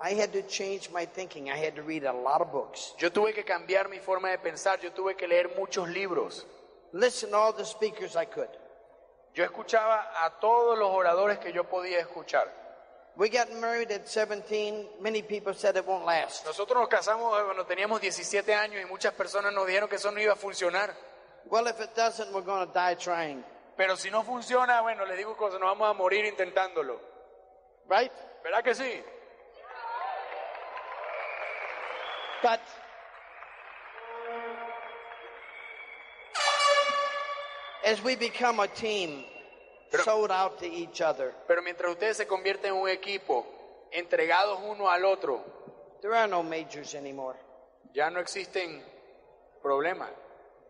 I had to change my thinking. I had to read a lot of books. Yo tuve que cambiar mi forma de pensar, yo tuve que leer muchos libros. Listen to all the speakers I could. Yo escuchaba a todos los oradores que yo podía escuchar. We got married at 17. Many people said it won't last. Nosotros nos casamos cuando teníamos 17 años y muchas personas nos dijeron que eso no iba a funcionar. Well, if it doesn't, we're going to die trying. Pero si no funciona, bueno, les digo que nos vamos a morir intentándolo. Right? ¿Verdad que sí? But as we become a team, Pero- sold out to each other, Pero mientras ustedes se convierten en un equipo, entregados uno al otro, there are no majors anymore. ya no existen problemas.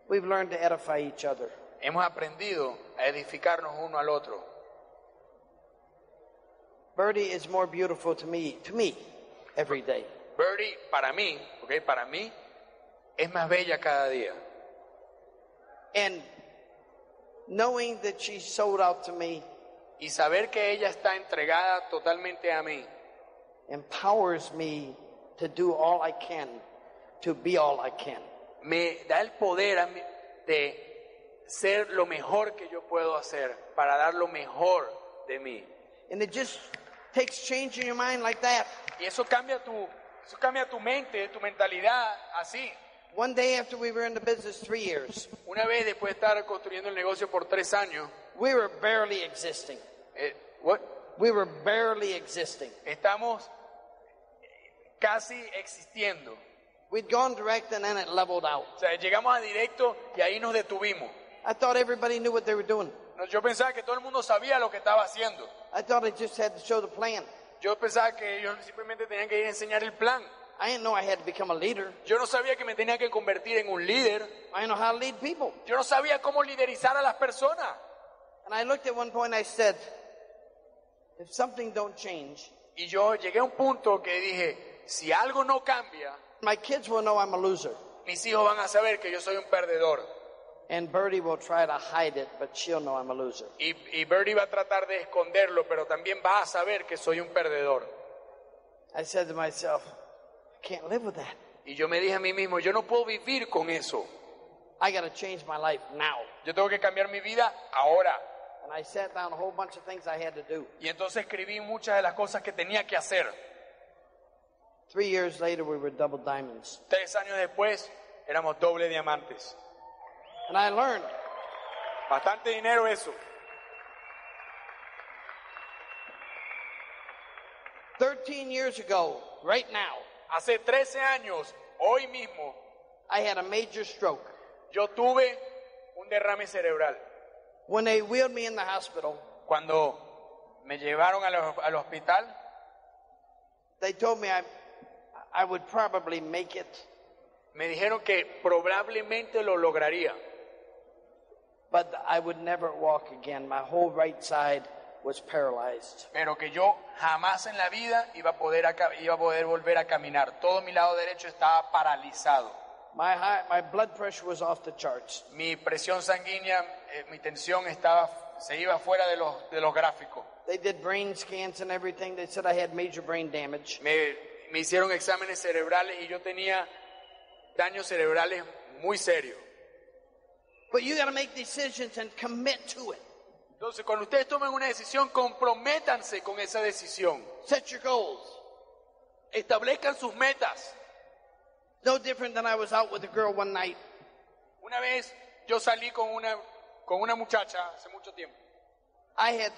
We've learned to edify each other. Hemos aprendido a edificarnos uno al otro. Birdie is more beautiful to me, to me, every day. Birdie, para mí, ok, para mí, es más bella cada día. And knowing that she's sold out to me Y saber que ella está entregada totalmente a mí, empowers me to do all I can to be all I can. me da el poder a mí de ser lo mejor que yo puedo hacer para dar lo mejor de mí. And it just takes changing your mind like that. Y eso cambia tu, eso cambia tu mente, tu mentalidad, así. One day after we were in the business three years, Una vez después de estar construyendo el negocio por tres años, we were barely existing. eh, what? We were barely existing. estamos casi existiendo. We'd gone direct and then it leveled out. O sea, llegamos a directo y ahí nos detuvimos. I thought everybody knew what they were doing. No, Yo pensaba que todo el mundo sabía lo que estaba haciendo. I thought I just had to show the plan. Yo pensaba que ellos simplemente tenían que ir a enseñar el plan. I didn't know I had to become a leader. Yo no sabía que me tenía que convertir en un líder. I didn't know how to lead people. Yo no sabía cómo liderizar a las personas. And I looked at one point and I said, if something don't change, Y yo llegué a un punto que dije, si algo no cambia, my kids will know I'm a loser. mis hijos van a saber que yo soy un perdedor. And Birdie will try to hide it, but she'll know I'm a loser. Y, y Birdie va a tratar de esconderlo, pero también va a saber que soy un perdedor. I said to myself, I can't live with that. Y yo me dije a mí mismo, yo no puedo vivir con eso. I got to change my life now. Yo tengo que cambiar mi vida ahora. And I sat down a whole bunch of things I had to do. Y entonces escribí muchas de las cosas que tenía que hacer. Three years later, we were double diamonds. Tres años después éramos doble diamantes. And I learned Bastante dinero eso. 13 years ago, right now, Hace 13 años, hoy mismo, I had a major stroke. yo tuve un derrame cerebral. When they wheeled me in the hospital, Cuando me llevaron al, al hospital, they told me I, I would probably make it, me dijeron que probablemente lo lograría, but I would never walk again. My whole right side was paralyzed. pero que yo jamás en la vida iba a poder, iba a poder volver a caminar. Todo mi lado derecho estaba paralizado. My, high, my blood pressure was off the charts. Mi presión sanguínea, eh, mi tensión estaba, se iba fuera de los, de los gráficos. They did brain scans and everything. They said I had major brain damage. Me, me hicieron exámenes cerebrales y yo tenía daños cerebrales muy serios. But you got to make decisions and commit to it. Entonces, cuando ustedes tomen una decisión, comprométanse con esa decisión. Set your goals. Establezcan sus metas. No different than I was out with a girl one night. Una vez yo salí con una, con una muchacha hace mucho tiempo. I had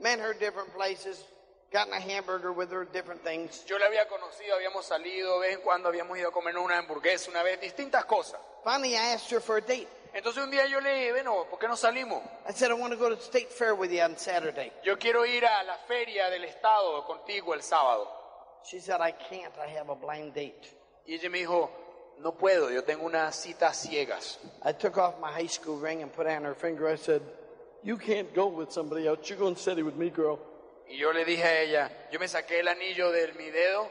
met her different places, gotten a hamburger with her, different things. Yo la había conocido, habíamos salido, de vez en cuando habíamos ido a comer una hamburguesa, una vez, distintas cosas. Finally, I asked her for a date. Entonces un día yo le dije, bueno, ¿por qué no salimos? I said, I want to go to the state fair with you on Saturday. Yo quiero ir a la feria del estado contigo el sábado. She said, I can't. I have a blind date. Y ella me dijo, no puedo, yo tengo una cita a ciegas. I took off my high school ring and put it on her finger. I said, You can't go with somebody else. You're going steady with me, girl. Y yo le dije a ella, yo me saqué el anillo de mi dedo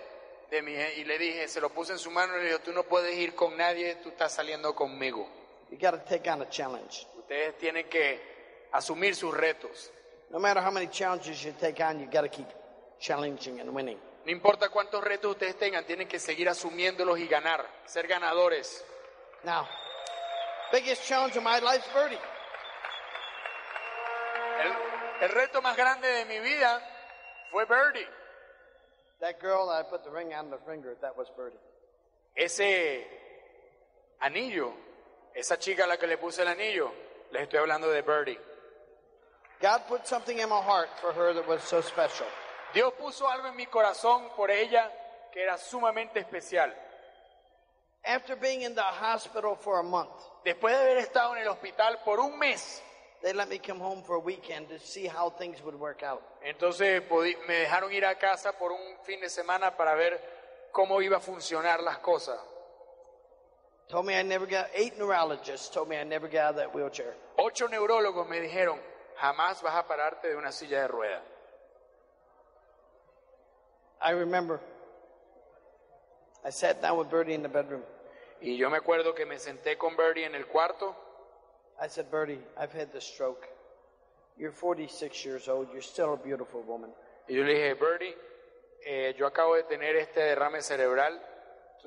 de mi, y le dije, se lo puse en su mano y le dije, tú no puedes ir con nadie, tú estás saliendo conmigo. You got to take on a challenge. Ustedes tienen que asumir sus retos. No matter how many challenges you take on, you got to keep challenging and winning. No importa cuántos retos ustedes tengan, tienen que seguir asumiéndolos y ganar, ser ganadores. Now, biggest challenge of my life is Birdie. El, el reto más grande de mi vida fue Birdie. That girl that I put the ring on the finger, that was Birdie. Ese anillo, esa chica a la que le puse el anillo, les estoy hablando de Birdie. God put something in my heart for her that was so special. Dios puso algo en mi corazón por ella que era sumamente especial. After being in the hospital for a month, Después de haber estado en el hospital por un mes, they let me come home for a weekend to see how things would work out. entonces me dejaron ir a casa por un fin de semana para ver cómo iba a funcionar las cosas. Told me I never got, eight neurologists told me I never get out of that wheelchair. Ocho neurólogos me dijeron, jamás vas a pararte de una silla de ruedas. I remember I sat down with Bertie in the bedroom. Y yo me acuerdo que me senté con Birdie en el cuarto I said, Bertie, I've had the stroke. You're 46 years old. You're still a beautiful woman. y yo le dije, Birdie, eh, yo acabo de tener este derrame cerebral,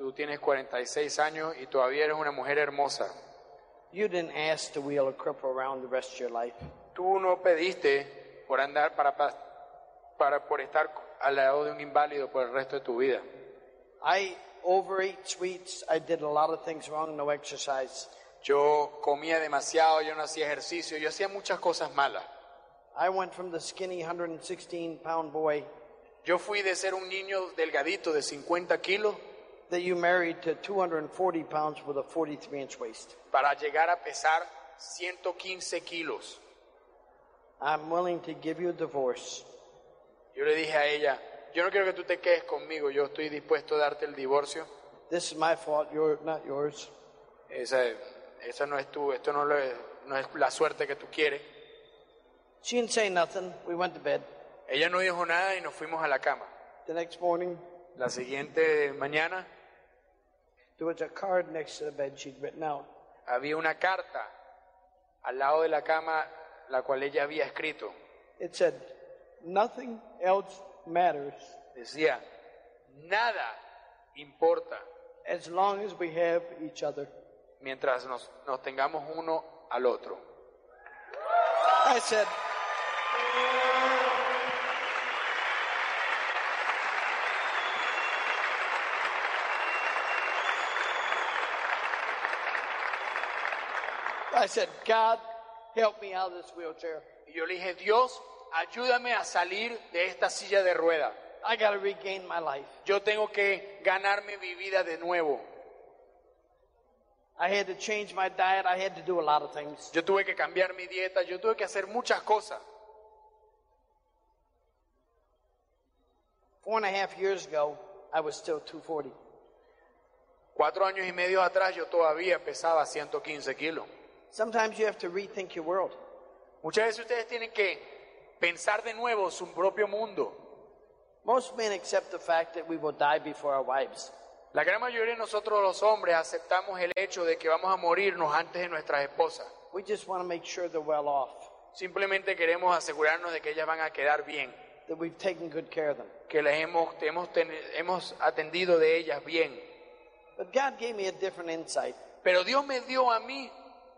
tú tienes 46 años y todavía eres una mujer hermosa. You didn't ask to wheel a cripple around the rest of your life. Tú no pediste por andar para, pa- para por estar al lado de un inválido por el resto de tu vida. I overate sweets. I did a lot of things wrong, no exercise. Yo comía demasiado, yo no hacía ejercicio, yo hacía muchas cosas malas. I went from the skinny 116 pound boy Yo fui de ser un niño delgadito de 50 kilos that you married to 240 pounds with a 43 inch waist. para llegar a pesar 115 kilos. I'm willing to give you a divorce Yo le dije a ella, yo no quiero que tú te quedes conmigo, yo estoy dispuesto a darte el divorcio. This is my fault, your, not yours. Esa, esa no es tú, esto no, lo es- no es la suerte que tú quieres. She didn't say nothing. We went to bed. Ella no dijo nada y nos fuimos a la cama. The next morning, La siguiente mañana there was a card next to the bed she'd written out. había una carta al lado de la cama, la cual ella había escrito. It said, Nothing else matters Decía, nada importa as long as we have each other. mientras nos, nos tengamos uno al otro. I said, I said, God, help me out of this wheelchair. Y yo le dije, Dios, ayúdame a salir de esta silla de rueda. I got to regain my life. Yo tengo que ganarme mi vida de nuevo. I had to change my diet. I had to do a lot of things. Yo tuve que cambiar mi dieta, yo tuve que hacer muchas cosas. Four and a half years ago, I was still 240. Cuatro años y medio atrás yo todavía pesaba 115 kilos. Sometimes you have to rethink your world. Muchas veces ustedes tienen que pensar de nuevo su propio mundo. Most men accept the fact that we will die before our wives. La gran mayoría de nosotros los hombres aceptamos el hecho de que vamos a morirnos antes de nuestras esposas. We just want to make sure they're well off, Simplemente queremos asegurarnos de que ellas van a quedar bien, that we've taken good care of them. que les hemos, hemos, ten- hemos atendido de ellas bien. But God gave me a different insight. Pero Dios me dio a mí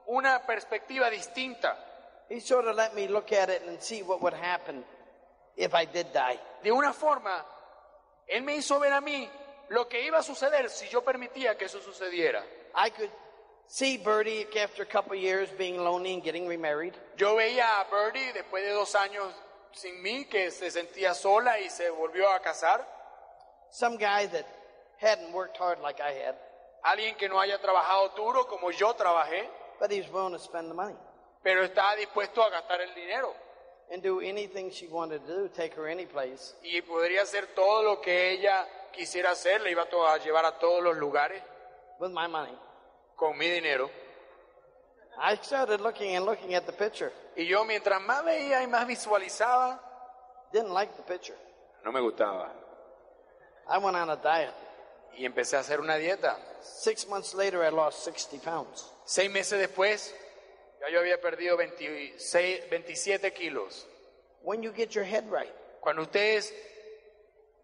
una perspectiva distinta. He sort of let me look at it and see what would happen if I did die. De una forma, Él me hizo ver a mí lo que iba a suceder si yo permitía que eso sucediera. I could see Bertie after a couple of years being lonely and getting remarried. Yo veía a Birdie después de dos años sin mí, que se sentía sola y se volvió a casar. Some guy that hadn't worked hard like I had, Alguien que no haya trabajado duro como yo trabajé, but he was willing to spend the money pero estaba dispuesto a gastar el dinero. and do anything she wanted to do, take her any place. Y podría hacer todo lo que ella quisiera hacer, le iba a llevar a todos los lugares with my money. con mi dinero. I started looking and looking at the picture. Y yo mientras más veía y más visualizaba, Didn't like the picture. no me gustaba. I went on a diet. Y empecé a hacer una dieta. Six months later, I lost 60 pounds. Seis meses después, ya yo había perdido 26, 27 kilos. When you get your head right, Cuando ustedes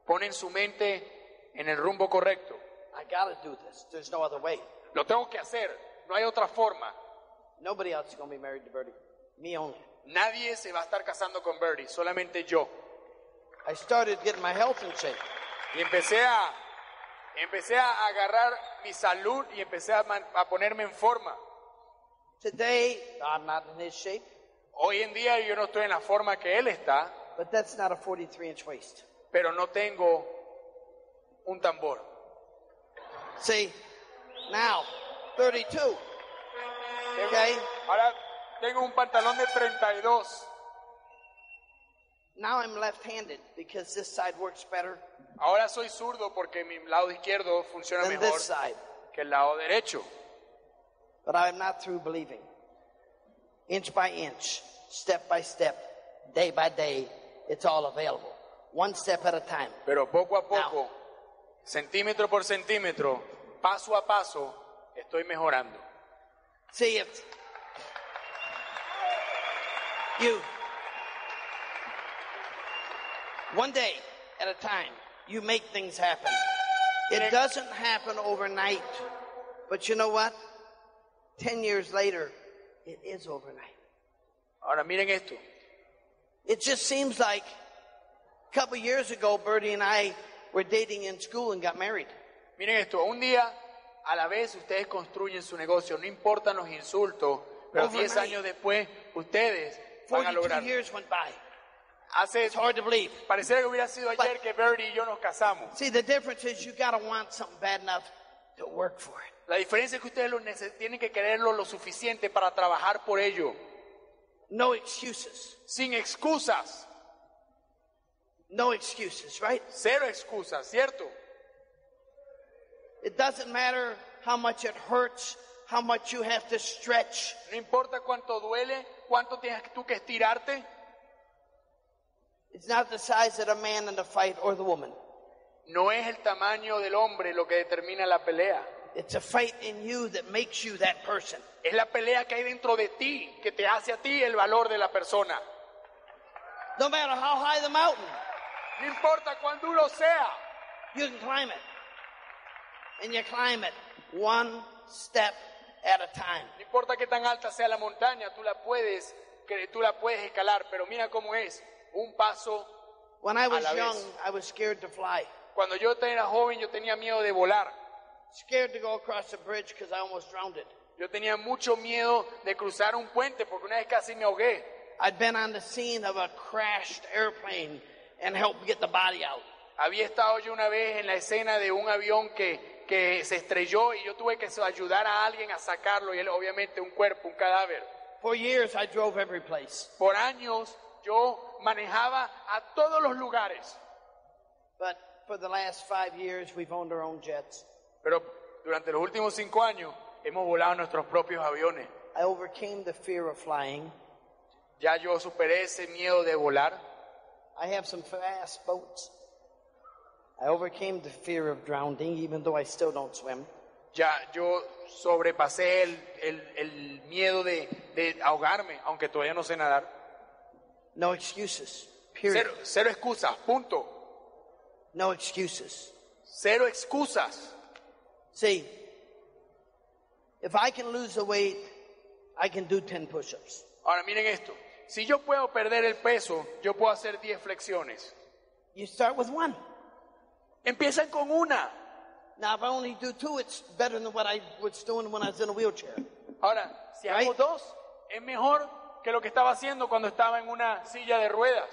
ponen su mente en el rumbo correcto. I got to do this. There's no other way. Lo tengo que hacer, no hay otra forma. Nobody else is going to be married to Bertie. Me only. Nadie se va a estar casando con Birdie, solamente yo. I started getting my health in shape. Y empecé a, empecé a agarrar mi salud y empecé a, man- a ponerme en forma. Today, I'm not in his shape, Hoy en día yo no estoy en la forma que él está, but that's not a 43 inch waist. pero no tengo un tambor. See, now, 32. Okay? Ahora tengo un pantalón de 32. Now I'm left handed because this side works better Ahora soy zurdo porque mi lado izquierdo funciona than mejor this side. que el lado derecho. But I'm not through believing. Inch by inch, step by step, day by day, it's all available. One step at a time. Pero poco a poco, centímetro por centímetro, paso a paso, estoy mejorando. See if you one day at a time you make things happen. It doesn't happen overnight. But you know what? 10 years later, it is overnight. Ahora miren esto. It just seems like a couple years ago, Bertie and I were dating in school and got married. Miren esto, un día a la vez ustedes construyen su negocio, no importan los insultos, pero Overnight. 10 años después ustedes van a 42 lograr. years went by. Hace, It's hard to believe. pareciera que hubiera sido ayer que Birdie y yo nos casamos. See, the difference is you gotta want something bad enough to work for it. La diferencia es que ustedes lo tienen que quererlo lo suficiente para trabajar por ello, No excuses. sin excusas, No excuses, right? cero excusas, ¿cierto? It doesn't matter how much it hurts, how much you have to stretch. No importa cuánto duele, cuánto tienes tú que estirarte, It's not the size of the man in the fight or the woman. no es el tamaño del hombre lo que determina la pelea. It's a fight in you that makes you that person. Es la pelea que hay dentro de ti que te hace a ti el valor de la persona. No matter how high the mountain, No importa cuán duro sea, you can climb it. And you climb it one step at a time. no importa qué tan alta sea la montaña, tú la puedes, tú la puedes escalar, pero mira cómo es, un paso. When I was la young, vez. I was scared to fly. Cuando yo era joven yo tenía miedo de volar. Scared to go across the bridge because I almost drowned it. Yo tenía mucho miedo de cruzar un puente porque una vez casi me ahogué. I'd been on the scene of a crashed airplane and helped get the body out. Había estado yo una vez en la escena de un avión que, que se estrelló y yo tuve que ayudar a alguien a sacarlo y él obviamente un cuerpo, un cadáver. For years, I drove every place. Por años yo manejaba a todos los lugares, But for the last five years, we've owned our own jets. pero durante los últimos cinco años hemos volado nuestros propios aviones. I overcame the fear of flying. Ya yo superé ese miedo de volar. I have some fast boats. I overcame the fear of drowning, even though I still don't swim. Ya yo sobrepasé el, el- el miedo de, de ahogarme, aunque todavía no sé nadar. No excuses. Period. Cero, cero excusas, punto. No excuses. Cero excusas. See, if I can lose the weight, I can do 10 push ups. Ahora miren esto. Si yo puedo perder el peso, yo puedo hacer 10 flexiones. You start with one. Empiezan con una. Now, if I only do two, it's better than what I was doing when I was in a wheelchair. Ahora, si hago Right. dos, es mejor que lo que estaba haciendo cuando estaba en una silla de ruedas.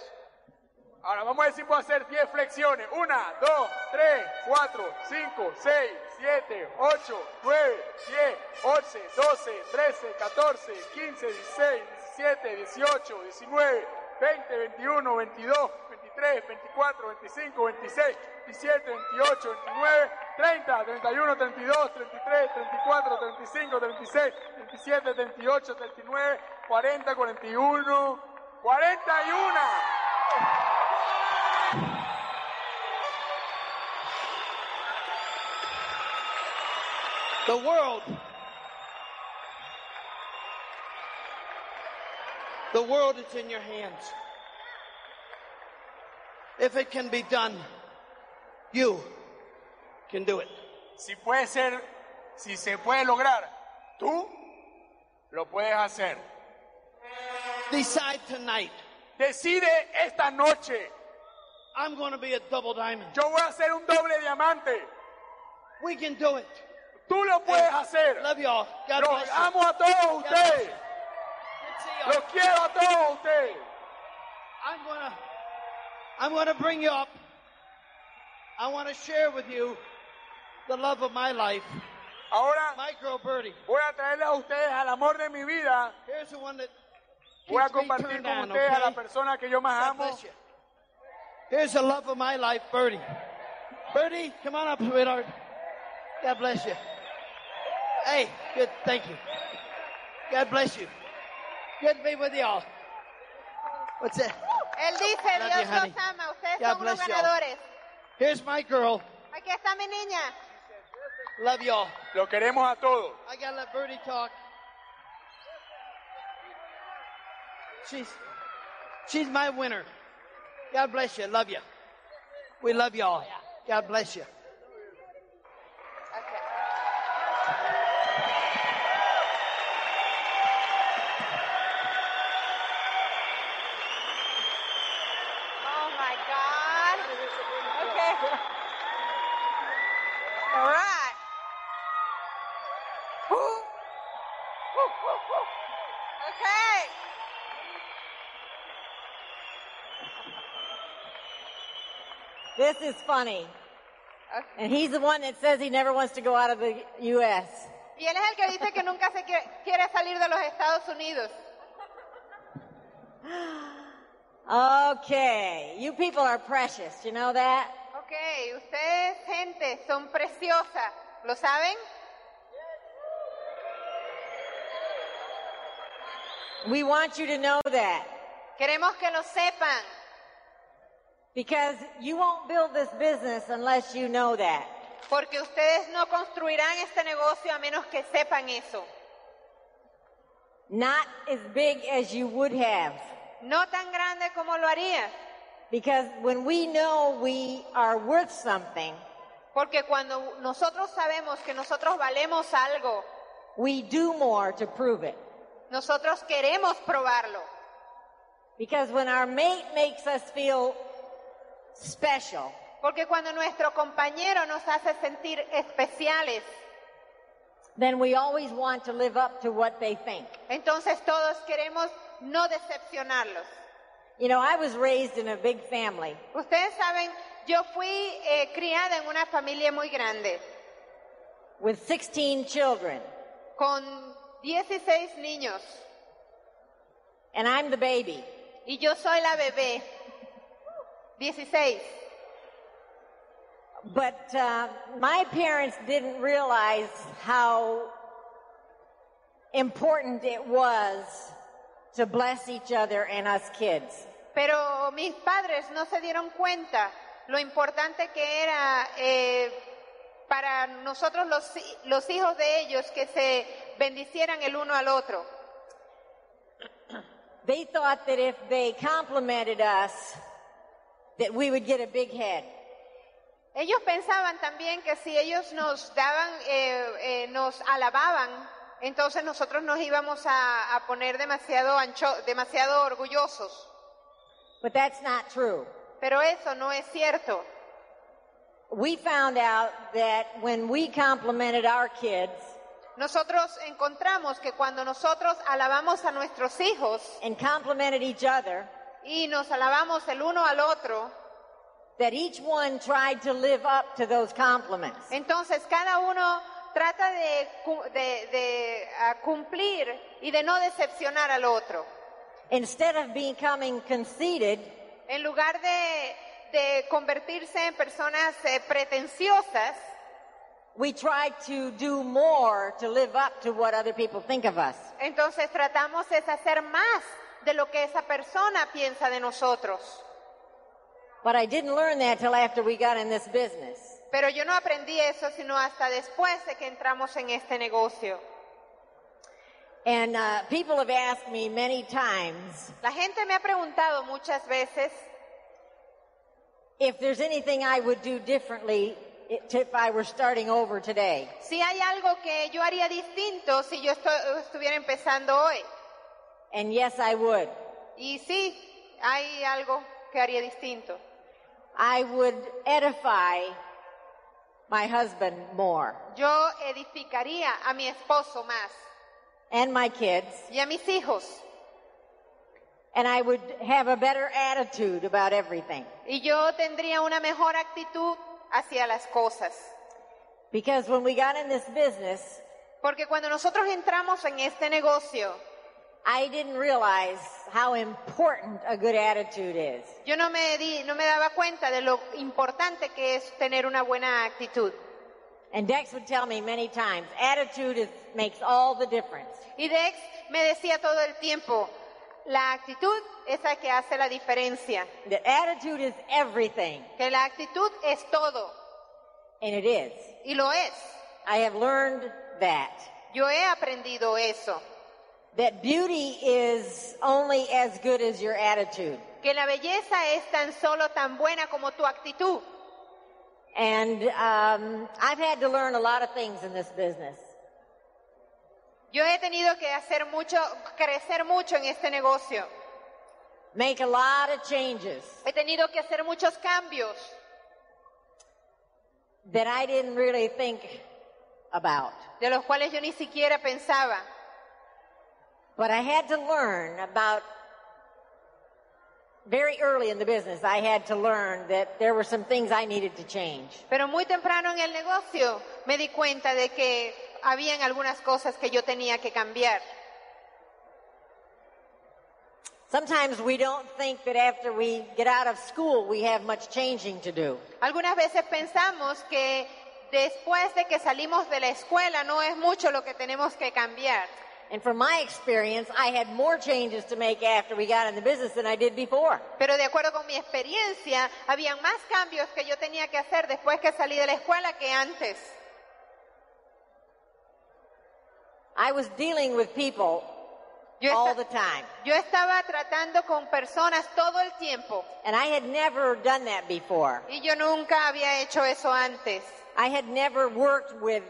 Ahora, vamos a ver si puedo hacer 10 flexiones. Una, dos, tres, cuatro, cinco, seis, siete, ocho, nueve, diez, once, doce, trece, catorce, quince, dieciséis, diecisiete, dieciocho, diecinueve, veinte, veintiuno, veintidós, veintitrés, veinticuatro, veinticinco, veintiséis, veintisiete, veintiocho, veintinueve, treinta, treinta y uno, treinta y dos, treinta y tres, treinta y cuatro, treinta y cinco, treinta y seis, veintisiete, treinta y ocho, treinta y nueve, cuarenta, cuarenta y uno, cuarenta y una. The world, the world is in your hands. If it can be done, you can do it. Si puede ser, si se puede lograr, tú lo puedes hacer. Decide tonight. Decide esta noche, I'm going to be a double diamond. yo voy a hacer un doble diamante. We can do it. Tú lo puedes hacer. Love y'all. God Los bless you. amo a todos ustedes. To. Los quiero a todos ustedes. I'm gonna, I'm gonna bring you up. I want to share with you the love of my life, Ahora my girl Birdie. voy a traerle a ustedes al amor de mi vida. Here's the one that Voy a compartir con on, ustedes a la okay? persona que yo más amo. Here's the love of my life, Birdie. Birdie, come on up, sweetheart. God bless you. Hey, good, thank you. God bless you. Good to be with y'all. What's that? Él dice, Dios you, honey. los ama, ustedes God son unos ganadores. Here's my girl. Aquí está mi niña. Love y'all. Lo queremos a todos. I gotta let Birdie talk. She's she's my winner. God bless you. Love you. We love y'all. God bless you. Oh my God. Okay. All right. Woo. Woo, woo, woo. Okay. This is funny. And he's the one that says he never wants to go out of the U.S. Y él es el que dice que nunca se quiere, quiere salir de los Estados Unidos. Okay, you people are precious, you know that? Ok, ustedes, gente, son preciosas. ¿Lo saben? We want you to know that Queremos que lo sepan. Because you won't build this business unless you know that. Porque ustedes no construirán este negocio a menos que sepan eso. Not as big as you would have. No tan grande como lo harías. Because when we know we are worth something, Porque cuando nosotros sabemos que nosotros valemos algo, we do more to prove it. nosotros queremos probarlo. Because when our mate makes us feel special, Porque cuando nuestro compañero nos hace sentir especiales, then we always want to live up to what they think. entonces todos queremos no decepcionarlos. You know, I was raised in a big family. Ustedes saben, yo fui eh, criada en una familia muy grande, with 16 children, con 16 niños, and I'm the baby. y yo soy la bebé. 16. But uh, my parents didn't realize how important it was to bless each other and us kids. Pero mis padres no se dieron cuenta lo importante que era eh, para nosotros los, los hijos de ellos que se bendicieran el uno al otro. They thought that if they complimented us, that we would get a big head. Ellos pensaban también que si ellos nos daban, eh, eh, nos alababan, entonces nosotros nos íbamos a, a poner demasiado ancho, demasiado orgullosos. But that's not true. Pero eso no es cierto. We found out that when we complimented our kids Nosotros encontramos que cuando nosotros alabamos a nuestros hijos and complimented each other, y nos alabamos el uno al otro, that each one tried to live up to those compliments. entonces cada uno trata de, de- de, ah, cumplir y de no decepcionar al otro. Instead of becoming conceited, En lugar de, de convertirse en personas eh, pretenciosas, we tried to do more to live up to what other people think of us. entonces tratamos es hacer más de lo que esa persona piensa de nosotros. But I didn't learn that till after we got in this business. Pero yo no aprendí eso sino hasta después de que entramos en este negocio. And uh, people have asked me many times, La gente me ha preguntado muchas veces, if there's anything I would do differently if I were starting over today. Si hay algo que yo haría distinto si yo estu- estuviera empezando hoy. And yes, I would. Y sí, hay algo que haría distinto. I would edify my husband more Yo edificaría a mi esposo más and my kids, y a mis hijos. and I would have a better attitude about everything. Y yo tendría una mejor actitud hacia las cosas. Because when we got in this business, Porque cuando nosotros entramos en este negocio, I didn't realize how important a good attitude is. yo no me, di, no me daba cuenta de lo importante que es tener una buena actitud. And Dex would tell me many times, attitude is, makes all the difference. Y Dex me decía todo el tiempo, la actitud es la que hace la diferencia, That attitude is everything, que la actitud es todo, and it is. y lo es. I have learned that. Yo he aprendido eso, That beauty is only as good as your attitude. que la belleza es tan solo tan buena como tu actitud. And um, I've had to learn a lot of things in this business. Yo he tenido que hacer mucho, crecer mucho en este negocio. Make a lot of changes He tenido que hacer muchos cambios that I didn't really think about. de los cuales yo ni siquiera pensaba. But I had to learn about very early in the business, I had to learn that there were some things I needed to change. Pero muy temprano en el negocio me di cuenta de que habían algunas cosas que yo tenía que cambiar. Sometimes we don't think that after we get out of school, we have much changing to do. Algunas veces pensamos que después de que salimos de la escuela no es mucho lo que tenemos que cambiar. And from my experience, I had more changes to make after we got in the business than I did before. Pero de acuerdo con mi experiencia, habían más cambios que yo tenía que hacer después que salí de la escuela que antes. I was dealing with people Yo, all the time. yo estaba tratando con personas todo el tiempo And I had never done that before. y yo nunca había hecho eso antes. I had never worked with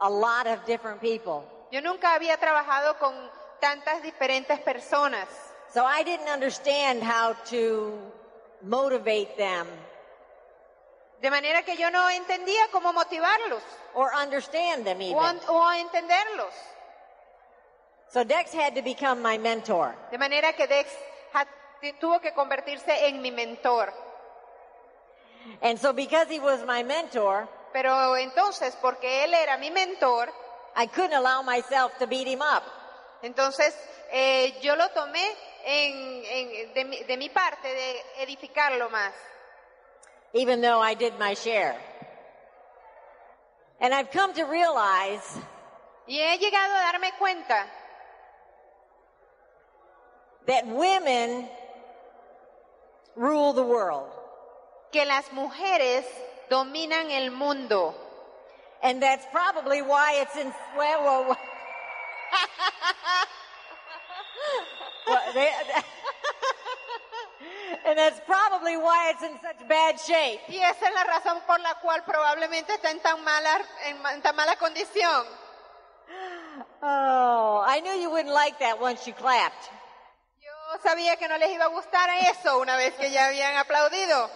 a lot of different people. Yo nunca había trabajado con tantas diferentes personas. So I didn't understand how to motivate them De manera que yo no entendía cómo motivarlos or understand them o, even. o entenderlos. So Dex had to become my mentor. De manera que Dex ha- tuvo que convertirse en mi mentor. And so because he was my mentor, Pero entonces, porque él era mi mentor, I couldn't allow myself to beat him up. entonces eh, yo lo tomé en- en- de, mi, de mi parte de edificarlo más. even though I did my share. And I've come to realize Y he llegado a darme cuenta that women rule the world. que las mujeres dominan el mundo. And that's probably why it's in, well, well, well- Well, they- and that's probably why it's in such bad shape. Y esa es la razón por la cual probablemente está en tan mala, en en tan mala condición. Oh, I knew you wouldn't like that once you clapped. Yo sabía que no les iba a gustar eso una vez que ya habían aplaudido.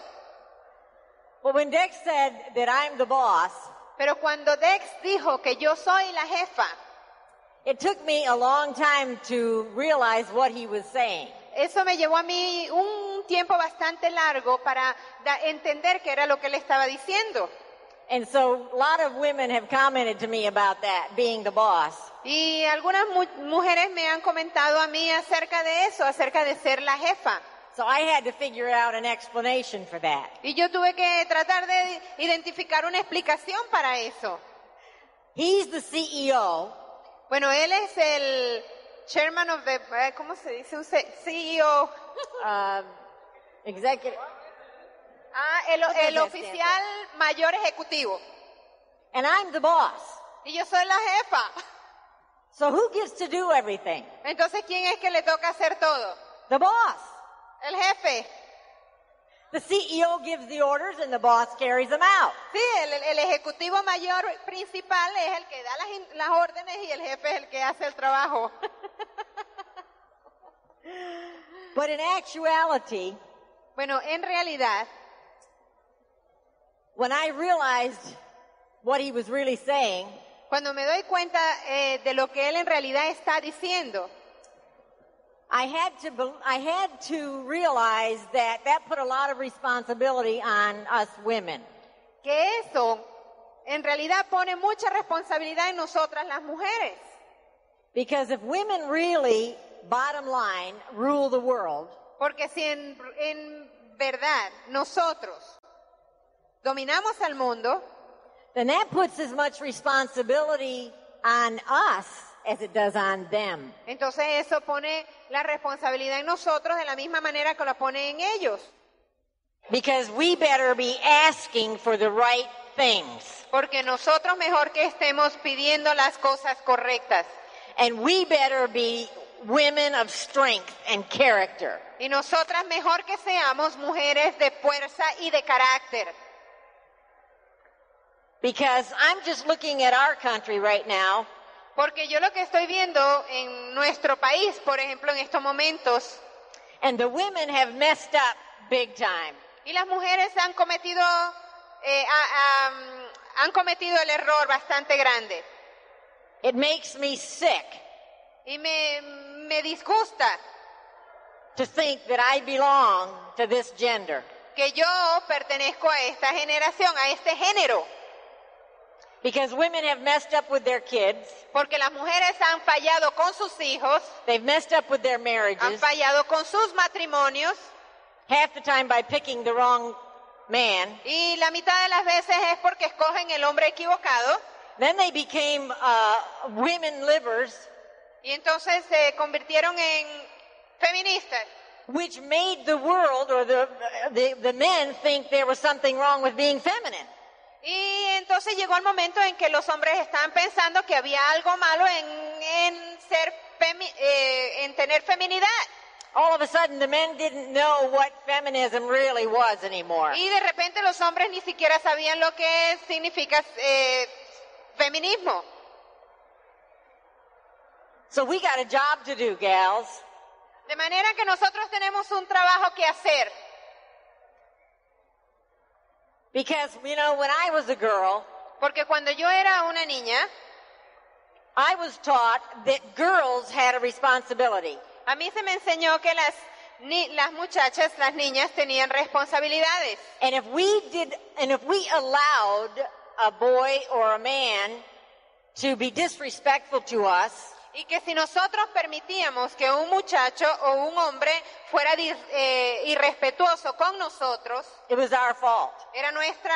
But when Dex said that I'm the boss, Pero cuando Dex dijo que yo soy la jefa, it took me a long time to realize what he was saying. eso me llevó a mí un tiempo bastante largo para entender qué era lo que él estaba diciendo. And so a lot of women have commented to me about that, being the boss. Y algunas mu- mujeres me han comentado a mí acerca de eso, acerca de ser la jefa. So I had to figure out an explanation for that. Y yo tuve que tratar de identificar una explicación para eso. He's the CEO, Bueno, él es el chairman of the, eh, ¿cómo se dice? Un CEO. um, executive, Ah, el, el oficial mayor ejecutivo. and I'm the boss. Y yo soy la jefa. So who gets to do everything? Entonces, ¿quién es que le toca hacer todo? The boss. El jefe. The CEO gives the orders and the boss carries them out. Sí, el, el ejecutivo mayor principal es el que da las, las órdenes y el jefe es el que hace el trabajo. But in actuality, Bueno, en realidad, when I realized what he was really saying, cuando me doy cuenta eh, de lo que él en realidad está diciendo, I had to I had to realize that that put a lot of responsibility on us women. que eso en realidad pone mucha responsabilidad en nosotras las mujeres. Because if women really, bottom line, rule the world, Porque si en, en verdad nosotros dominamos al mundo, then that puts as much responsibility on us as it does on them. entonces eso pone la responsabilidad en nosotros de la misma manera que la pone en ellos. Because we better be asking for the right things. Porque nosotros mejor que estemos pidiendo las cosas correctas. And we better be women of strength and character. Y nosotras mejor que seamos mujeres de fuerza y de carácter. Because I'm just looking at our country right now, Porque yo lo que estoy viendo en nuestro país, por ejemplo, en estos momentos, and the women have messed up big time. y las mujeres han cometido, eh, a- am, han cometido el error bastante grande. It makes me sick Y me, me disgusta to think that I belong to this gender. que yo pertenezco a esta generación, a este género. Because women have messed up with their kids, Porque las mujeres han fallado con sus hijos, they've messed up with their marriages. han fallado con sus matrimonios, half the time by picking the wrong man. y la mitad de las veces es porque escogen el hombre equivocado. Then they became uh, women livers, Y entonces se convirtieron en feministas. which made the world or the, the, the men think there was something wrong with being feminine. Y entonces llegó el momento en que los hombres estaban pensando que había algo malo en, en ser eh, en tener feminidad. All of a sudden, the men didn't know what feminism really was anymore. Y de repente los hombres ni siquiera sabían lo que significa eh, feminismo. So we got a job to do, gals. De manera que nosotros tenemos un trabajo que hacer. Because, you know, when I was a girl, Porque cuando yo era una niña, I was taught that girls had a responsibility. a mí se me enseñó que las, ni- las muchachas, las niñas tenían responsabilidades. And if we did, and if we allowed a boy or a man to be disrespectful to us, Y que si nosotros permitíamos que un muchacho o un hombre fuera eh, irrespetuoso con nosotros, it was our fault, era nuestra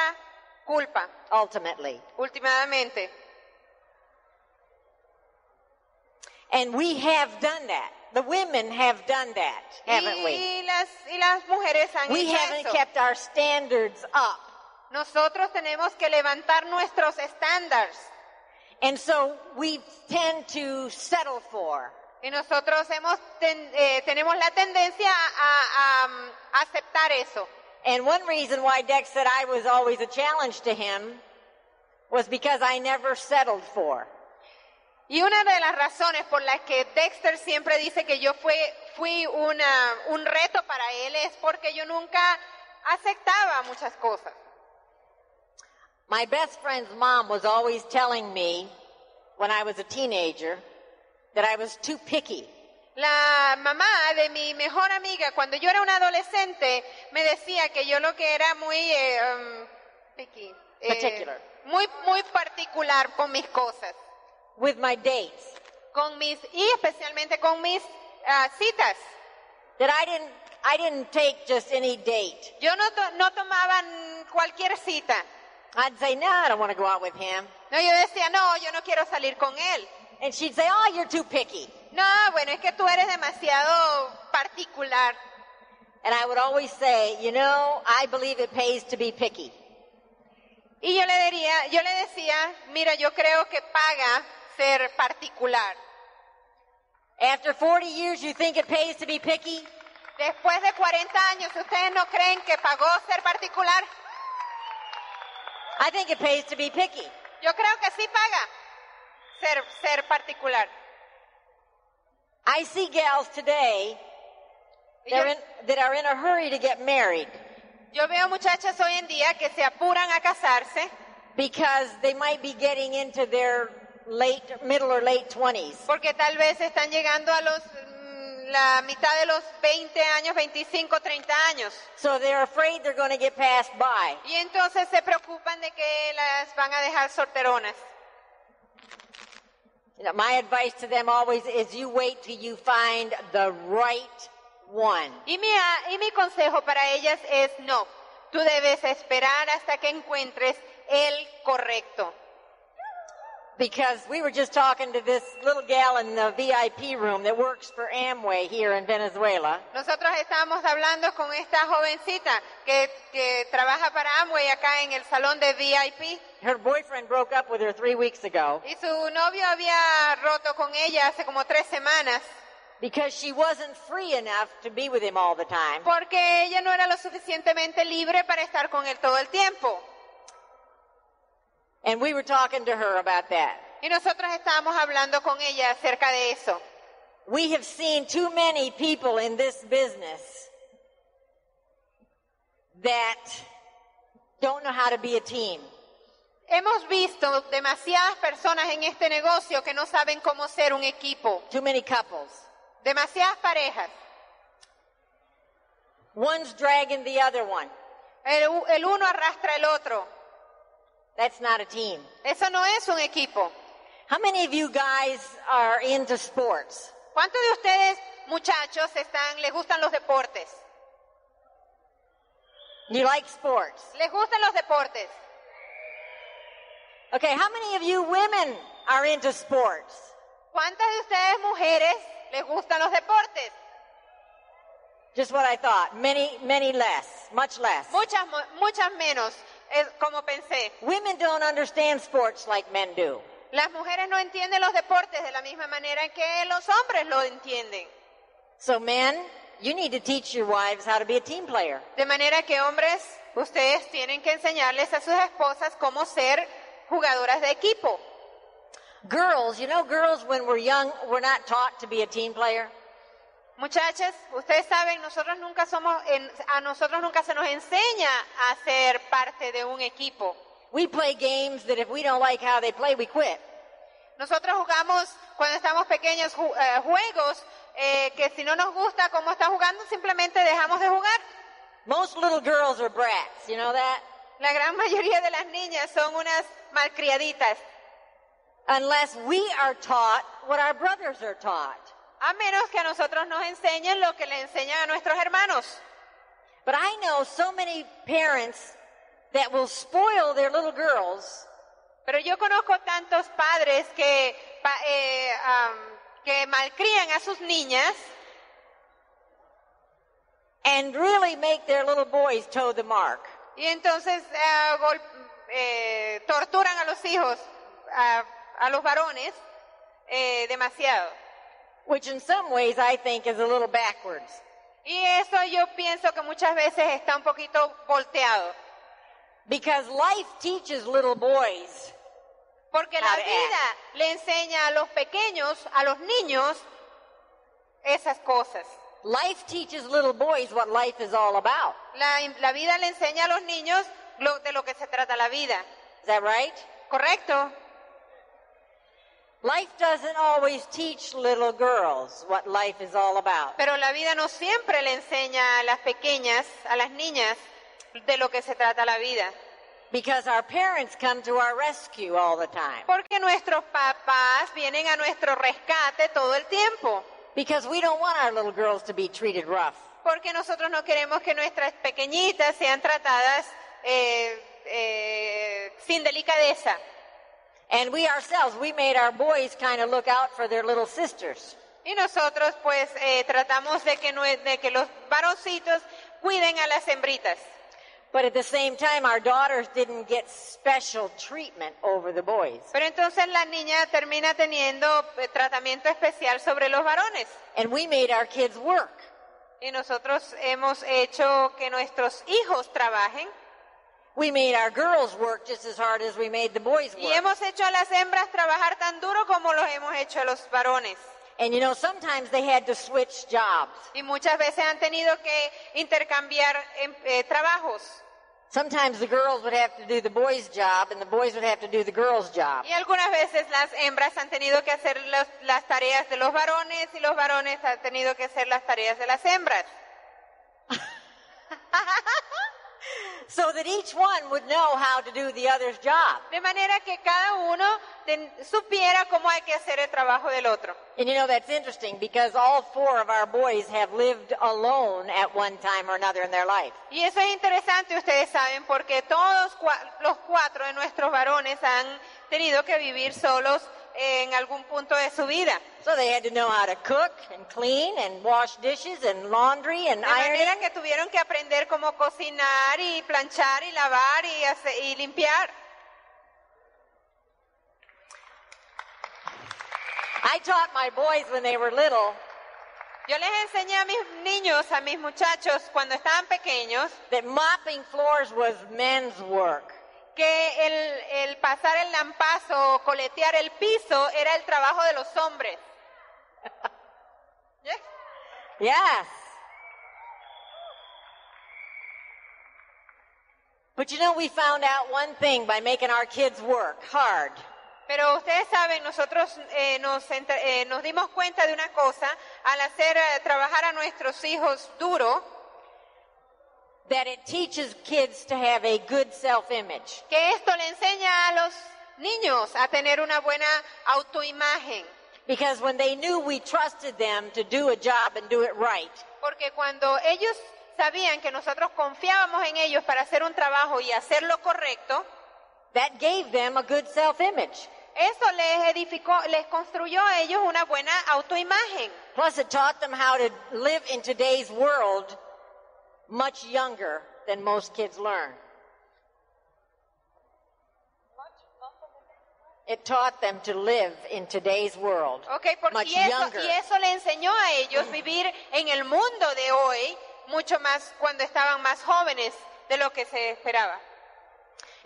culpa, ultimately. últimamente. And we have done that. The women have done that, haven't we? Y las, y las mujeres han We hecho haven't eso. kept our standards up. Nosotros tenemos que levantar nuestros estándares. And so we tend to settle for. Y nosotros hemos ten- eh, tenemos la tendencia a, a- a aceptar eso. And one reason why Dex said I was always a challenge to him was because I never settled for. Y una de las razones por las que Dexter siempre dice que yo fui, fui una, un reto para él es porque yo nunca aceptaba muchas cosas. My best friend's mom was always telling me when I was a teenager that I was too picky. La mamá de mi mejor amiga, cuando yo era una adolescente, me decía que yo lo que era muy eh, um, picky, eh, Particular. muy muy particular con mis cosas, with my dates. con mis y especialmente con mis ah, citas. That I didn't, I didn't take just any date. Yo no to- no tomaba cualquier cita. I'd say, no, I don't want to go out with him. No, yo decía, no, yo no quiero salir con él. And she'd say, oh, you're too picky. No, bueno, es que tú eres demasiado particular. And I would always say, you know, I believe it pays to be picky. Y yo le diría, yo le decía, mira, yo creo que paga ser particular. After 40 years, you think it pays to be picky? Después de 40 años, ¿ustedes no creen que pagó ser particular? I think it pays to be picky. Yo creo que sí paga ser, ser particular. I see gals today that are, in, that are in a hurry to get married Yo veo muchachas hoy en día que se apuran a casarse because they might be getting into their late, middle or late 20s. porque tal vez están llegando a los la mitad de los 20 años, 25, 30 años. So they're afraid they're going to get passed by. Y entonces se preocupan de que las van a dejar solteronas. You know, my advice to them always is you wait till you find the right one. Y mi, a- y mi consejo para ellas es no, tú debes esperar hasta que encuentres el correcto. Because we were just talking to this little gal in the VIP room that works for Amway here in Venezuela. Nosotros estábamos hablando con esta jovencita que, que trabaja para Amway acá en el salón de VIP Her boyfriend broke up with her three weeks ago y su novio había roto con ella hace como tres semanas because she wasn't free enough to be with him all the time. porque ella no era lo suficientemente libre para estar con él todo el tiempo. And we were talking to her about that. Y nosotros estábamos hablando con ella acerca de eso. We have seen too many people in this business that don't know how to be a team. Hemos visto demasiadas personas en este negocio que no saben cómo ser un equipo, Too many couples. demasiadas parejas. One's dragging the other one. El, el uno arrastra el otro. That's not a team. Eso no es un equipo. How many of you guys are into sports? ¿Cuántos de ustedes, muchachos, están, les gustan los deportes? You like sports? ¿Les gustan los deportes? Okay, how many of you women are into sports? ¿Cuántas de ustedes, mujeres, les gustan los deportes? Just what I thought. Many, many less. Much less. Muchas, mu- muchas menos, es como pensé. Women don't understand sports like men do. Las mujeres no entienden los deportes de la misma manera en que los hombres lo entienden. So men, you need to teach your wives how to be a team player. De manera que hombres, ustedes tienen que enseñarles a sus esposas cómo ser jugadoras de equipo. Girls, you know girls when we're young, we're not taught to be a team player. Muchachas, ustedes saben, nosotros nunca somos, en- a nosotros nunca se nos enseña a ser parte de un equipo. We play games that if we don't like how they play, we quit. Nosotros jugamos cuando estamos pequeños ju- eh, juegos eh, que si no nos gusta cómo está jugando, simplemente dejamos de jugar. Most little girls are brats, you know that? La gran mayoría de las niñas son unas malcriaditas, Unless we are taught what our brothers are taught. A menos que a nosotros nos enseñen lo que le enseñan a nuestros hermanos. But I know so many parents that will spoil their little girls Pero yo conozco tantos padres que, eh, am, que malcrían a sus niñas and really make their little boys toe the mark. y entonces eh, gol- eh, torturan a los hijos, a, a los varones, eh, demasiado. Which in some ways I think is a little backwards. Y eso yo pienso que muchas veces está un poquito volteado. Because life teaches little boys Porque la vida le enseña a los pequeños, a los niños, esas cosas. Life teaches little boys what life is all about. La, la vida le enseña a los niños lo- de lo que se trata la vida. Is that right? ¿Correcto? Life doesn't always teach little girls what life is all about. Pero la vida no siempre le enseña a las pequeñas, a las niñas, de lo que se trata la vida. Because our parents come to our rescue all the time. Porque nuestros papás vienen a nuestro rescate todo el tiempo. Because we don't want our little girls to be treated rough. Porque nosotros no queremos que nuestras pequeñitas sean tratadas eh, eh, sin delicadeza. And we ourselves, we made our boys kind of look out for their little sisters. Y nosotros pues eh, tratamos de que, de que los varoncitos cuiden a las hembritas. But at the same time, our daughters didn't get special treatment over the boys. Pero entonces la niña termina teniendo eh, tratamiento especial sobre los varones. And we made our kids work. Y nosotros hemos hecho que nuestros hijos trabajen We made our girls work just as hard as we made the boys y work. hemos hecho a las hembras trabajar tan duro como los hemos hecho a los varones. And you know, sometimes they had to switch jobs. Y muchas veces han tenido que intercambiar em, eh, trabajos. Sometimes the girls would have to do the boys' job and the boys would have to do the girls' job. Y algunas veces las hembras han tenido que hacer los- las tareas de los varones y los varones han tenido que hacer las tareas de las hembras. So that each one would know how to do the other's job. De manera que cada uno supiera cómo hay que hacer el trabajo del otro. And you know, that's interesting because all four of our boys have lived alone at one time or another in their life. Y eso es interesante, ustedes saben, porque todos los cuatro de nuestros varones han tenido que vivir solos en algún punto de su vida. So they had to know how to cook and clean and wash dishes and laundry and De manera ironing. que tuvieron que aprender cómo cocinar y planchar y lavar y, hacer- y limpiar. I taught my boys when they were little Yo les enseñé a mis niños, a mis muchachos, cuando estaban pequeños, that mopping floors was men's work. Que el, el pasar el lampazo o coletear el piso era el trabajo de los hombres. ¿Eh? Yes. But you know, we found out one thing by making our kids work hard. Pero ustedes saben, nosotros eh, nos, eh, nos dimos cuenta de una cosa al hacer eh, trabajar a nuestros hijos duro, That it teaches kids to have a good self-image. que esto le enseña a los niños a tener una buena autoimagen. Because when they knew we trusted them to do a job and do it right, Porque cuando ellos sabían que nosotros confiábamos en ellos para hacer un trabajo y hacer lo correcto, that gave them a good self-image. eso les edificó, les construyó a ellos una buena autoimagen. Plus it taught them how to live in today's world much younger than most kids learn. It taught them to live in today's world Ok, porque much y eso, younger. y eso le enseñó a ellos vivir en el mundo de hoy mucho más cuando estaban más jóvenes de lo que se esperaba.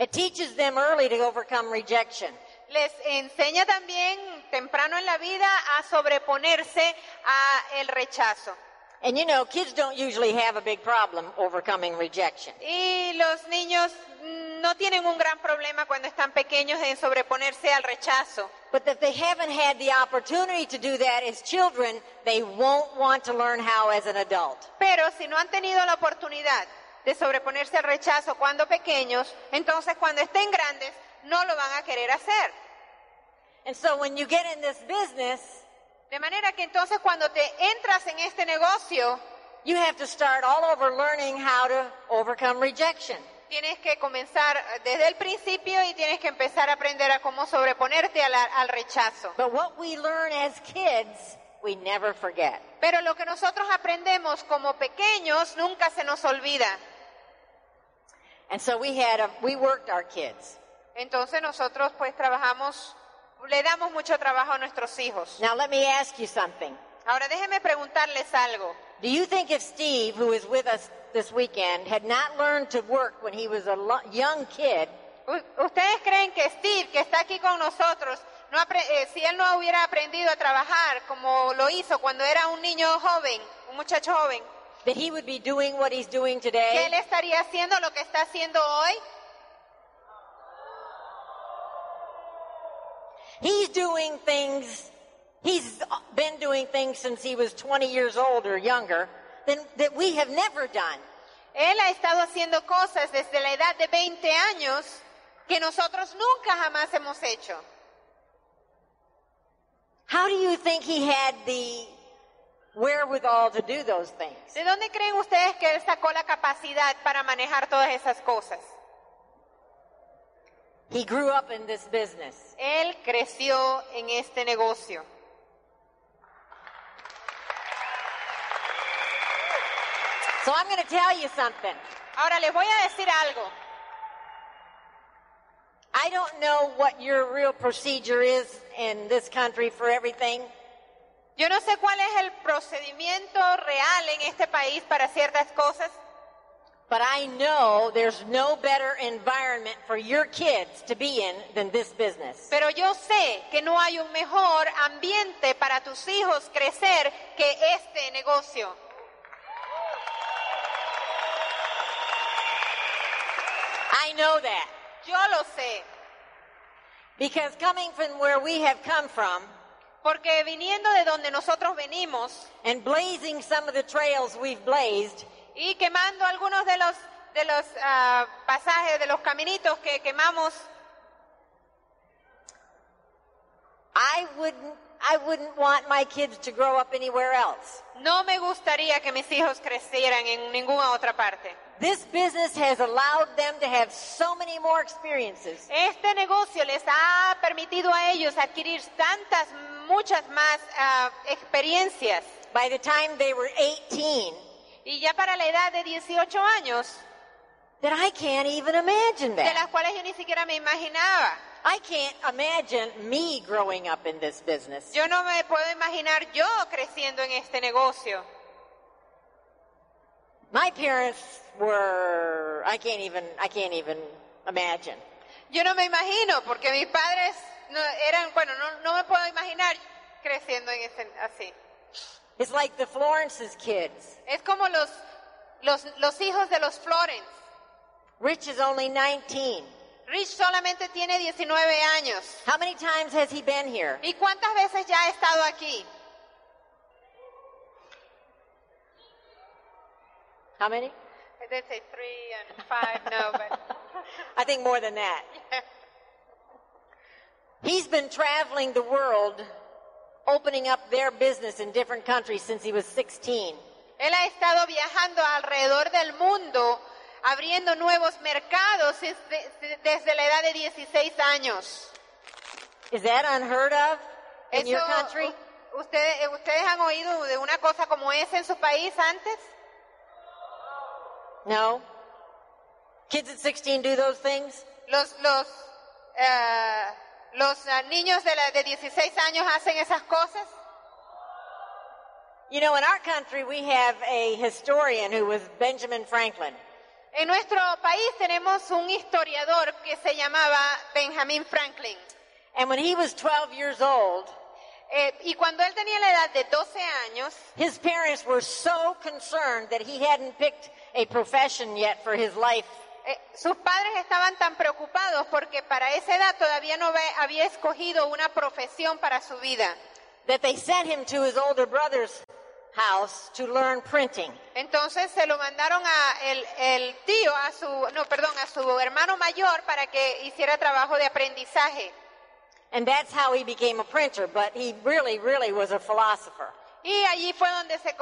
It teaches them early to overcome rejection. Les enseña también temprano en la vida a sobreponerse a el rechazo. And you know, kids don't usually have a big problem overcoming rejection. Y los niños mm, no tienen un gran problema cuando están pequeños en sobreponerse al rechazo. But if they haven't had the opportunity to do that as children, they won't want to learn how as an adult. Pero si no han tenido la oportunidad de sobreponerse al rechazo cuando pequeños, entonces cuando estén grandes no lo van a querer hacer. And so when you get in this business, De manera que entonces cuando te entras en este negocio, you have to start all over learning how to overcome rejection. tienes que comenzar desde el principio y tienes que empezar a aprender a cómo sobreponerte al, al rechazo. But what we learn as kids, we never forget. Pero lo que nosotros aprendemos como pequeños nunca se nos olvida. And so we had a, we worked our kids. Entonces nosotros pues trabajamos, le damos mucho trabajo a nuestros hijos. Now let me ask you something. Ahora déjenme preguntarles algo. Do you think if Steve, who is with us this weekend, had not learned to work when he was a young kid, ¿Ustedes creen que Steve, que está aquí con nosotros, no eh, si él no hubiera aprendido a trabajar como lo hizo cuando era un niño joven, un muchacho joven, that he would be doing what he's doing que today? él estaría haciendo lo que está haciendo hoy? He's doing things, he's been doing things since he was 20 years old or younger than, that we have never done. Él ha estado haciendo cosas desde la edad de 20 años que nosotros nunca jamás hemos hecho. How do you think he had the wherewithal to do those things? ¿De dónde creen ustedes que él sacó la capacidad para manejar todas esas cosas? He grew up in this business. Él creció en este negocio. So I'm going to tell you something. Ahora les voy a decir algo. I don't know what your real procedure is in this country for everything, Yo no sé cuál es el procedimiento real en este país para ciertas cosas, but I know there's no better environment for your kids to be in than this business. pero yo sé que no hay un mejor ambiente para tus hijos crecer que este negocio. I know that. Yo lo sé, Because coming from where we have come from porque viniendo de donde nosotros venimos and blazing some of the trails we've blazed, y quemando algunos de los de los ah, pasajes, de los caminitos que quemamos, I wouldn't I wouldn't want my kids to grow up anywhere else. no me gustaría que mis hijos crecieran en ninguna otra parte. This business has allowed them to have so many more experiences. Este negocio les ha permitido a ellos adquirir tantas, muchas más ah, experiencias. By the time they were 18, Y ya para la edad de 18 años, that I can't even imagine de that. las cuales yo ni siquiera me imaginaba. I can't imagine me growing up in this business. Yo no me puedo imaginar yo creciendo en este negocio. My parents were I can't even I can't even imagine. Yo no me imagino, porque mis padres no, eran, bueno, no, no me puedo imaginar creciendo en ese, así. It's like the Florence's kids. Es como los, los, los hijos de los Florence. Rich is only 19. Rich solamente tiene 19 años. How many times has he been here? ¿Y cuántas veces ya ha estado aquí? How many? They say three and five, no, but I think more than that. He's been traveling the world, opening up their business in different countries since he was 16. él ha estado viajando alrededor del mundo, abriendo nuevos mercados desde, desde la edad de 16 años. Is that unheard of in your Eso, country? u- ¿ustedes, ¿Ustedes han oído de una cosa como esa en su país antes? No? Kids at 16 do those things? Los, los, eh, los ah, niños de, la, de 16 años hacen esas cosas. You know, in our country, we have a historian who was Benjamin Franklin. En nuestro país tenemos un historiador que se llamaba Benjamin Franklin. And when he was 12 years old, Eh, y cuando él tenía la edad de 12 años, his parents were so concerned that he hadn't picked a profession yet for his life eh, sus padres estaban tan preocupados porque para esa edad todavía no había escogido una profesión para su vida. that they sent him to his older brother's house to learn printing. Entonces se lo mandaron a el, el tío, a su, no, perdón, a su hermano mayor para que hiciera trabajo de aprendizaje. And that's how he became a printer, but he really, really was a philosopher. Y allí fue donde se,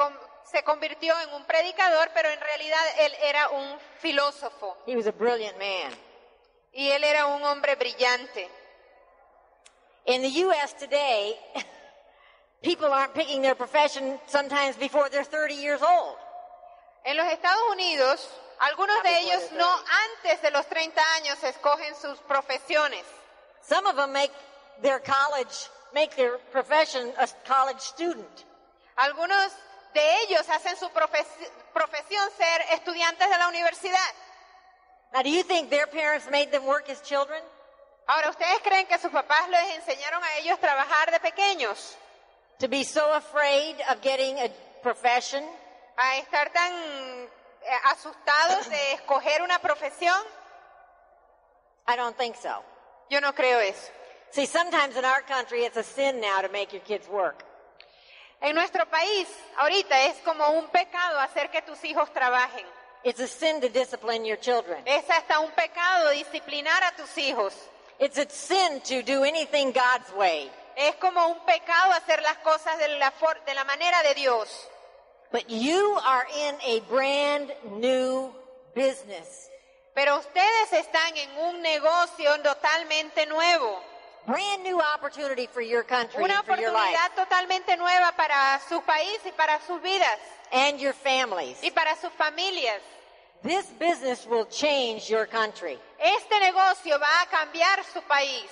se convirtió en un predicador, pero en realidad él era un filósofo He was a brilliant man. y él era un hombre brillante. In the U.S. today, people aren't picking their profession sometimes before they're 30 years old. En los Estados Unidos, algunos de ellos no antes de los 30 años escogen sus profesiones. Some of them make their college, make their profession a college student. Algunos de ellos hacen su profesi- profesión ser estudiantes de la universidad. Now, do you think their parents made them work as children? Ahora, ¿ustedes creen que sus papás les enseñaron a ellos trabajar de pequeños? To be so afraid of getting a profession? ¿A estar tan eh, asustados de escoger una profesión? I don't think so. Yo no creo eso. See, sometimes in our country, it's a sin now to make your kids work. En nuestro país, ahorita es como un pecado hacer que tus hijos trabajen. It's a sin to discipline your children. Es hasta un pecado disciplinar a tus hijos. It's a sin to do anything God's way. Es como un pecado hacer las cosas de la, for- de la manera de Dios. But you are in a brand new business. Pero ustedes están en un negocio totalmente nuevo. Brand new opportunity for your country Una and for your life totalmente nueva para su país y para sus vidas and your families. y para sus familias. This business will change your country. Este negocio va a cambiar su país.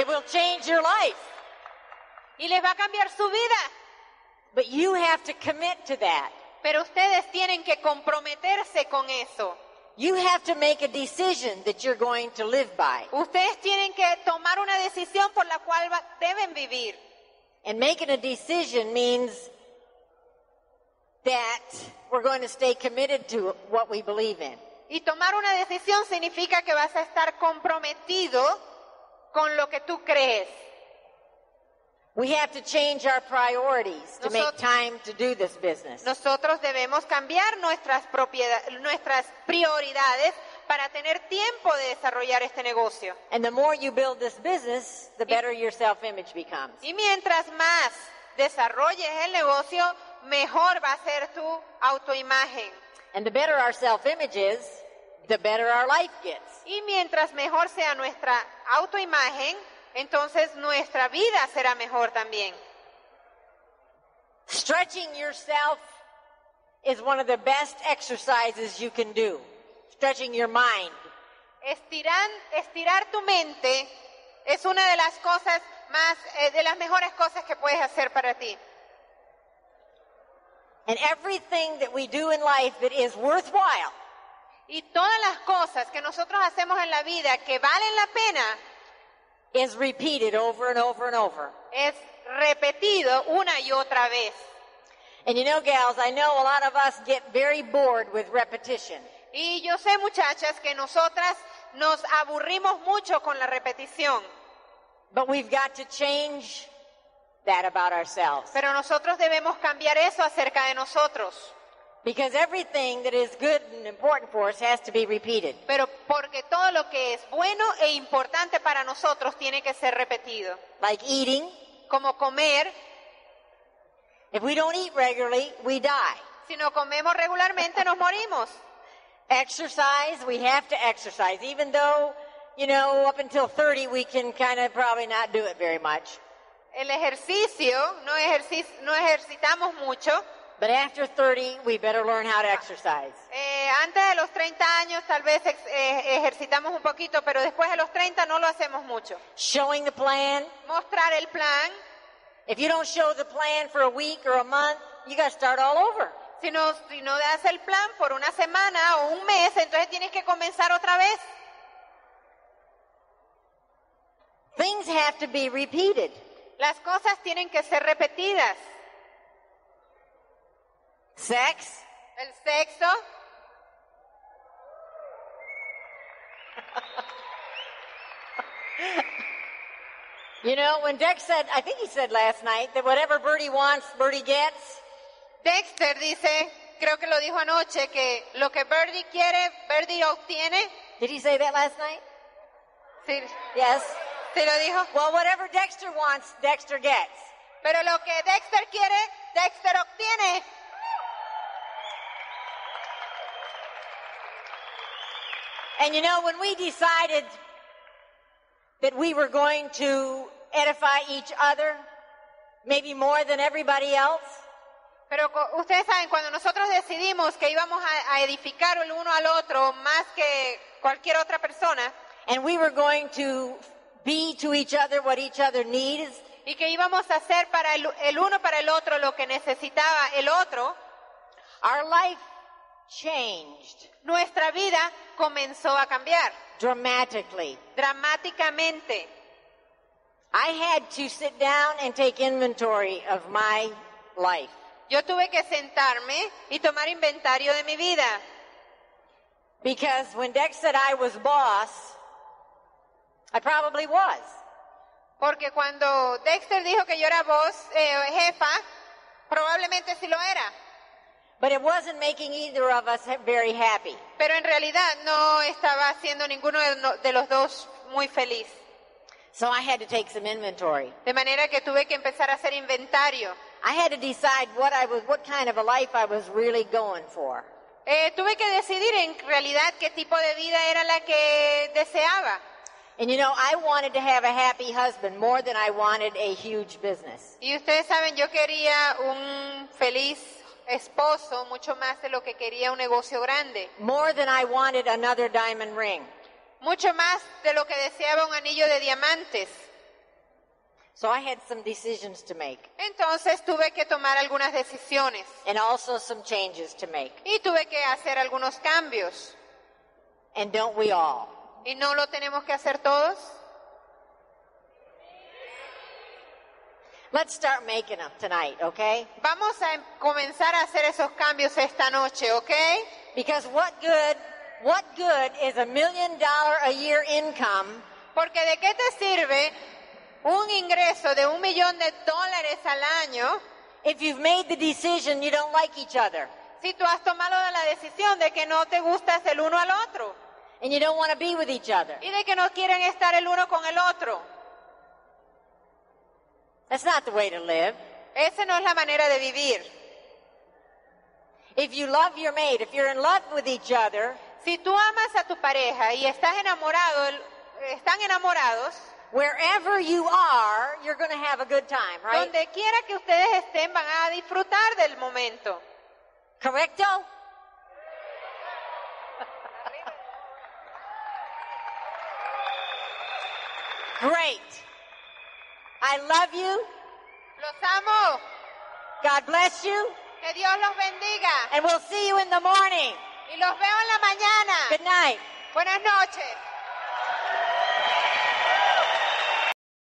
It will change your life. y les va a cambiar su vida. But you have to commit to that. Pero ustedes tienen que comprometerse con eso. You have to make a decision that you're going to live by. Ustedes tienen que tomar una decisión por la cual deben vivir. And making a decision means that we're going to stay committed to what we believe in. Y tomar una decisión significa que vas a estar comprometido con lo que tú crees. We have to change our priorities to make time to do this business. Nosotros debemos cambiar nuestras, nuestras prioridades para tener tiempo de desarrollar este negocio. And the more you build this business, the better your self-image becomes. Y mientras más desarrolles el negocio, mejor va a ser tu autoimagen. And the better our self-image is, the better our life gets. Y mientras mejor sea nuestra autoimagen, entonces nuestra vida será mejor también. Stretching yourself is one of the best exercises you can do. Stretching your mind. Estiran- estirar tu mente es una de las cosas más, eh, de las mejores cosas que puedes hacer para ti. And everything that we do in life that is worthwhile Y todas las cosas que nosotros hacemos en la vida que valen la pena is repeated over and over and over. es repetido una y otra vez. And you know, gals, I know a lot of us get very bored with repetition. Y yo sé, muchachas, que nosotras nos aburrimos mucho con la repetición, But we've got to change that about ourselves. pero nosotros debemos cambiar eso acerca de nosotros. Because everything that is good and important for us has to be repeated. Pero porque todo lo que es bueno e importante para nosotros tiene que ser repetido. Like eating. Como comer, If we don't eat regularly, we die. si no comemos regularmente nos morimos. Exercise, we have to exercise. Even though, you know, up until 30, we can kind of probably not do it very much. El ejercicio, no, ejerci- no ejercitamos mucho. But after 30, we better learn how to exercise. Eh, antes de los 30 años tal vez ex- eh, ejercitamos un poquito, pero después de los 30 no lo hacemos mucho. Showing the plan. Mostrar el plan. If you don't show the plan for a week or a month, you got to start all over. Si no, si no das el plan por una semana o un mes, entonces tienes que comenzar otra vez. Things have to be repeated. Las cosas tienen que ser repetidas. Sex, El sexo, You know, when Dex said, I think he said last night, that whatever Birdie wants, Birdie gets. Dexter dice, creo que lo dijo anoche, que lo que Birdie quiere, Birdie obtiene. Did he say that last night? Sí, Yes. sí lo dijo. Well, whatever Dexter wants, Dexter gets. Pero lo que Dexter quiere, Dexter obtiene. And you know, when we decided that we were going to edify each other, maybe more than everybody else, Pero ustedes saben, cuando nosotros decidimos que íbamos a, a edificar el uno al otro más que cualquier otra persona, and we were going to be to each other what each other needs, y que íbamos a hacer para el, el uno para el otro lo que necesitaba el otro, our life changed nuestra vida comenzó a cambiar dramatically. dramáticamente. I had to sit down and take inventory of my life. Yo tuve que sentarme y tomar inventario de mi vida, Because when Dex said I was boss, I probably was. porque cuando Dexter dijo que yo era voz eh, jefa, probablemente sí lo era, But it wasn't making either of us very happy. pero en realidad no estaba haciendo ninguno de los dos muy feliz. So I had to take some inventory. De manera que tuve que empezar a hacer inventario. I had to decide what I was, what kind of a life I was really going for. Eh, tuve que decidir en realidad qué tipo de vida era la que deseaba. And you know, I wanted to have a happy husband more than I wanted a huge business. Y ustedes saben, yo quería un feliz esposo mucho más de lo que quería un negocio grande. More than I wanted another diamond ring. Mucho más de lo que deseaba un anillo de diamantes. So I had some decisions to make Entonces tuve que tomar algunas decisiones and also some changes to make. y tuve que hacer algunos cambios. And don't we all? ¿Y no lo tenemos que hacer todos? Let's start making them tonight, okay? Vamos a em- comenzar a hacer esos cambios esta noche, ¿ok? Because what good, what good is a million dollar a year income Porque de qué te sirve un ingreso de un millón de dólares al año if you've made the decision you don't like each other si tú has tomado la decisión de que no te gustas el uno al otro and you don't want to be with each other? y de que no quieren estar el uno con el otro? That's not the way to live. Esa no es la manera de vivir. If you love your mate, if you're in love with each other, Si tú amas a tu pareja y estás enamorado, están enamorados, wherever you are, you're going to have a good time, right? donde quiera que ustedes estén van a disfrutar del momento. Correcto? Great. I love you. Los amo. God bless you. Que Dios los bendiga. And we'll see you in the morning. Y los veo en la mañana. Good night. Buenas noches.